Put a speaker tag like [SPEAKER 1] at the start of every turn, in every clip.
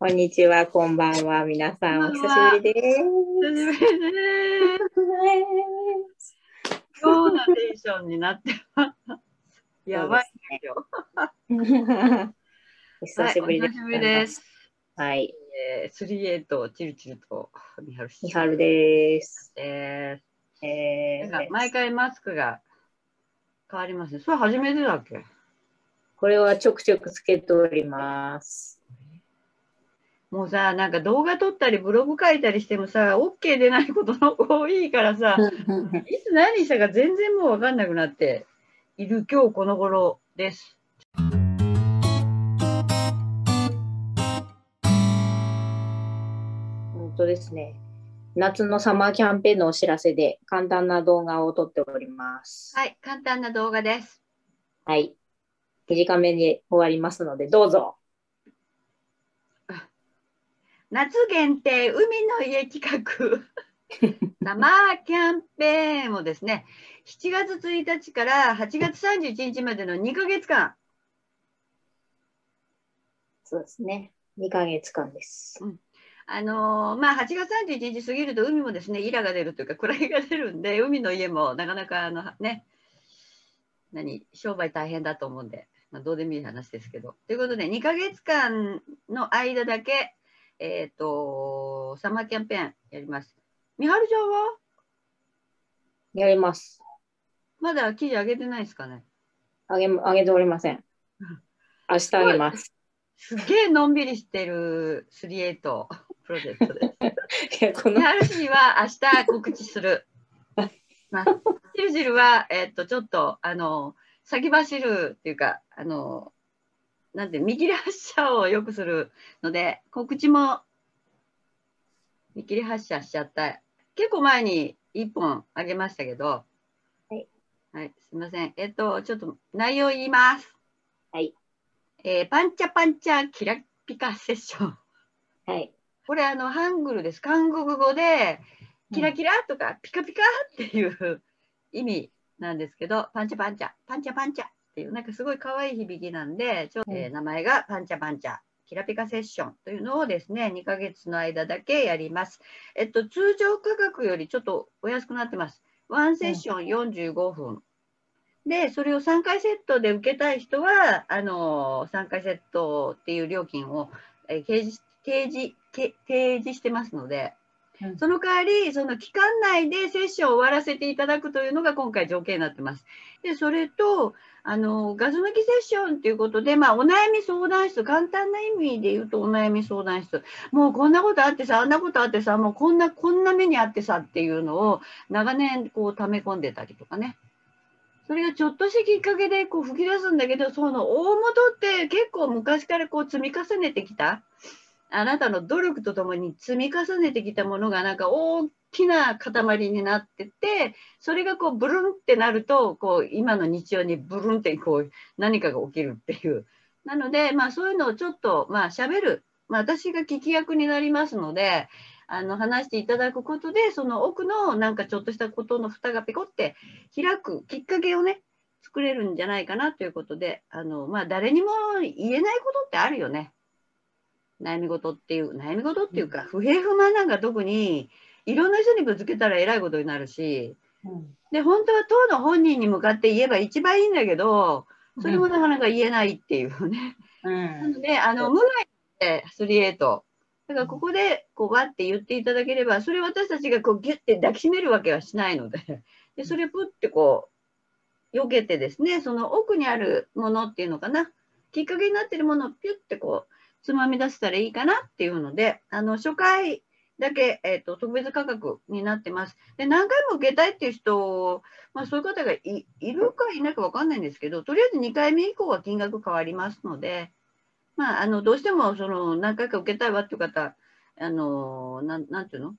[SPEAKER 1] こんにちは、こんばんは。皆さん、お久しぶりです。
[SPEAKER 2] 久しぶりです。今日のテンションになってます。やばいですよ。
[SPEAKER 1] お 久しぶりです。
[SPEAKER 2] はい、お久しぶりです。
[SPEAKER 1] はい、
[SPEAKER 2] えー、38チルチルとみはる
[SPEAKER 1] みはるです。
[SPEAKER 2] え
[SPEAKER 1] え
[SPEAKER 2] ー、なんか
[SPEAKER 1] ー、
[SPEAKER 2] 毎回マスクが変わりますね。それ初めてだっけ？
[SPEAKER 1] これはちょくちょくつけております。
[SPEAKER 2] もうさ、なんか動画撮ったりブログ書いたりしてもさ、OK 出ないことの多いからさ、いつ何したか全然もう分かんなくなっている今日この頃です。
[SPEAKER 1] 本当ですね。夏のサマーキャンペーンのお知らせで簡単な動画を撮っております。
[SPEAKER 2] はい、簡単な動画です。
[SPEAKER 1] はい。短めに終わりますので、どうぞ。
[SPEAKER 2] 夏限定海の家企画。サマーキャンペーンをですね7月1日から8月31日までの2ヶ月間。
[SPEAKER 1] そうですね。2ヶ月間です。
[SPEAKER 2] あのーまあ8月31日過ぎると海もですねイラが出るというか暗いが出るんで海の家もなかなかあのね。何商売大変だと思うんで、まあ、どうでもいい話ですけど。ということで2ヶ月間の間だけえっ、とサマーキャンペーンやります。みはるちゃんは？
[SPEAKER 1] やります。
[SPEAKER 2] まだ記事上げてないですかね？
[SPEAKER 1] あげ、あげておりません。明日あげます。
[SPEAKER 2] すげえのんびりしてる38プロジェクトです。
[SPEAKER 1] いや、この
[SPEAKER 2] み、はる氏には明日告知する。まあ、じるじるは、えっと、ちょっと、あの、先走るっていうか、あの、なんて、見切り発車をよくするので、告知も見切り発車しちゃった。結構前に1本あげましたけど、
[SPEAKER 1] はい。
[SPEAKER 2] はい、すいません。えっと、ちょっと内容言います。
[SPEAKER 1] はい。
[SPEAKER 2] えーパンチャパンチャキラピカセッション。
[SPEAKER 1] はい。
[SPEAKER 2] これあのハングルです。韓国語でキラキラとかピカピカっていう意味なんですけど、パンチャパンチャ、パンチャパンチャっていうなんかすごい可愛い響きなんで、ちょっと、えー名前がパンチャパンチャ。キラピカセッションというのをですね、2ヶ月の間だけやります。えっと、通常価格よりちょっとお安くなってます。ワンセッション45分。で、それを3回セットで受けたい人は、あのー、3回セットっていう料金を、えー掲示提示け提示してますので、
[SPEAKER 1] うん
[SPEAKER 2] その代わり、その期間内でセッションを終わらせていただくというのが今回条件になってます。で、それと、あの、ガス抜きセッションということで、まあ、お悩み相談室、簡単な意味で言うとお悩み相談室、もうこんなことあってさ、あんなことあってさ、もうこんな、こんな目にあってさっていうのを長年こう溜め込んでたりとかね。それがちょっとしたきっかけでこう吹き出すんだけど、その大元って結構昔からこう積み重ねてきた、あなたの努力とともに積み重ねてきたものがなんか大きな塊になってて、それがこうブルンってなると、こう今の日常にブルンってこう何かが起きるっていう。なので、まあそういうのをちょっとまあ喋る。まあ私が聞き役になりますので、あの話していただくことで、その奥のなんかちょっとしたことの蓋がペコって開くきっかけをね、作れるんじゃないかなということで、あの、まあ、誰にも言えないことってあるよね。悩み事っていう、悩み事っていうか、不平不満なんか特に、いろんな人にぶつけたらえらいことになるし、で、本当は当の本人に向かって言えば一番いいんだけど、それもなかなか言えないっていうね。
[SPEAKER 1] うん。
[SPEAKER 2] なので、あの、無害で38。だからここで、こう、わって言っていただければ、それを私たちがこう、ギュッて抱きしめるわけはしないので、で、それをプってこう、避けてですね、その奥にあるものっていうのかな、きっかけになってるものをピュッてこう、つまみ出せたらいいかなっていうので、あの、初回だけ、えっ、と、特別価格になってます。で、何回も受けたいっていう人、まあそういう方がいるかいないかわかんないんですけど、とりあえず2回目以降は金額変わりますので、まあ、あの、どうしても、その、何回か受けたいわっていう方、あの、な、なんていうの？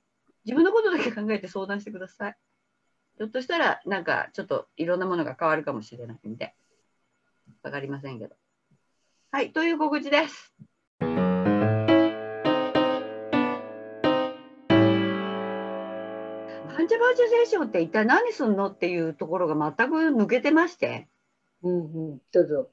[SPEAKER 2] 自分のことだけ考えて相談してください。ひょっとしたら、なんか、ちょっといろんなものが変わるかもしれないんで、わかりませんけど。はい、という告知です。パンチャパンチャセッションって一体何すんのっていうところが全く抜けてまして、
[SPEAKER 1] うんうん、どうぞ。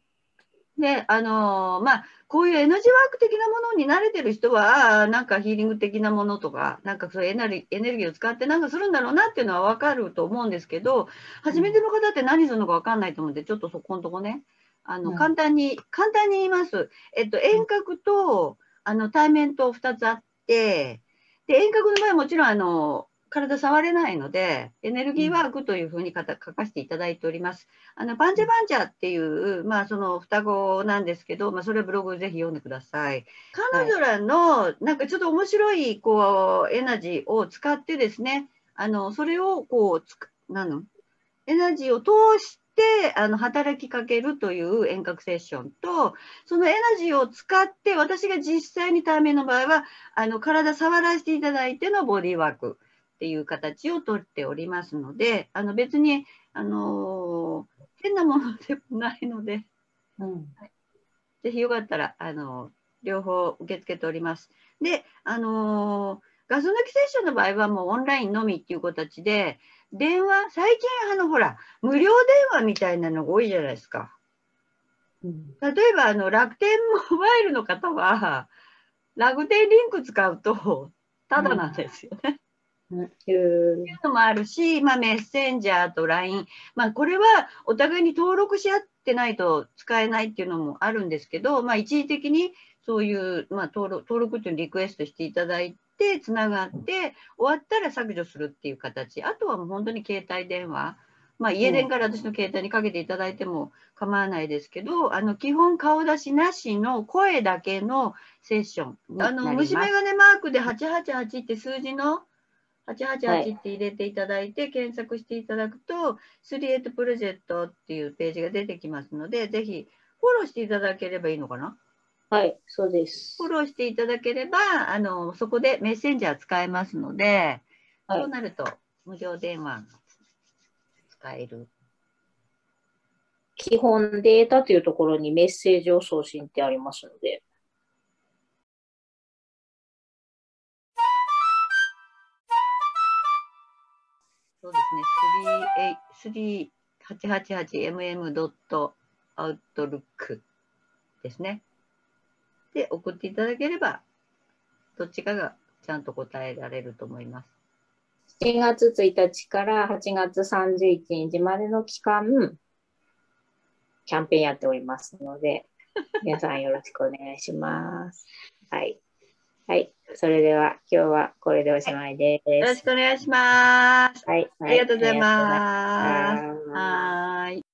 [SPEAKER 2] で、あのーまあ、こういうエナジーワーク的なものに慣れてる人は、なんかヒーリング的なものとか、なんかそういうエネルギーを使ってなんかするんだろうなっていうのはわかると思うんですけど、初めての方って何するのかわかんないと思うんで、ちょっとそこのとこね、あの、
[SPEAKER 1] うん。
[SPEAKER 2] 簡単に、簡単に言います。えっと、遠隔と、あの、対面と2つあって、で、遠隔の場合はもちろん、あの、体触れないので、エネルギーワークというふうにかた書かせていただいております。あの、バンジャバンジャっていう、まあ、その双子なんですけど、まあ、それはブログぜひ読んでください。彼女らの、なんかちょっと面白い、こう、エナジーを使ってですね、あの、それを、こう、つく、なのエナジーを通して、あの、働きかけるという遠隔セッションと、そのエナジーを使って、私が実際に対面の場合は、あの、体触らせていただいてのボディーワークっていう形をとっておりますので、あの、別に、あのー変なものでもないので、
[SPEAKER 1] うん。
[SPEAKER 2] ぜひよかったら、あの、両方受け付けております。で、あのーガス抜きセッションの場合はもうオンラインのみっていう形で、電話、最近、あの、ほら、無料電話みたいなのが多いじゃないですか。
[SPEAKER 1] うん。
[SPEAKER 2] 例えば、あの、楽天モバイルの方は、楽天リンク使うと、ただなんですよね。っていうのもあるし、まあ、メッセンジャーと LINE、まあ、これはお互いに登録し合ってないと使えないっていうのもあるんですけど、まあ、一時的にそういう、まあ、登録登録っていうのをリクエストしていただいて、つながって、終わったら削除するっていう形、あとはもう本当に携帯電話、まあ、家電から私の携帯にかけていただいても構わないですけど、あの基本顔出しなしの声だけのセッション。あの虫眼鏡マークで888って数字の888って入れていただいて、検索していただくと、38プロジェクトっていうページが出てきますので、ぜひフォローしていただければいいのかな？
[SPEAKER 1] はい、そうです
[SPEAKER 2] フォ。ローしていただければ、あのそこでメッセンジャー使えますので、
[SPEAKER 1] はい
[SPEAKER 2] そうなると無料電話が使える。
[SPEAKER 1] 基本データというところにメッセージを送信ってありますので。
[SPEAKER 2] 3888mm.outlook ですね。で、送っていただければ、どっちかがちゃんと答えられると思います。
[SPEAKER 1] 7月1日から8月31日までの期間、キャンペーンやっておりますので、皆さんよろしくお願いします。はい。はい。それでは今日はこれでおしまいです。
[SPEAKER 2] よろしくお願いします。
[SPEAKER 1] はい。
[SPEAKER 2] ありがとうござい
[SPEAKER 1] はます。
[SPEAKER 2] はーい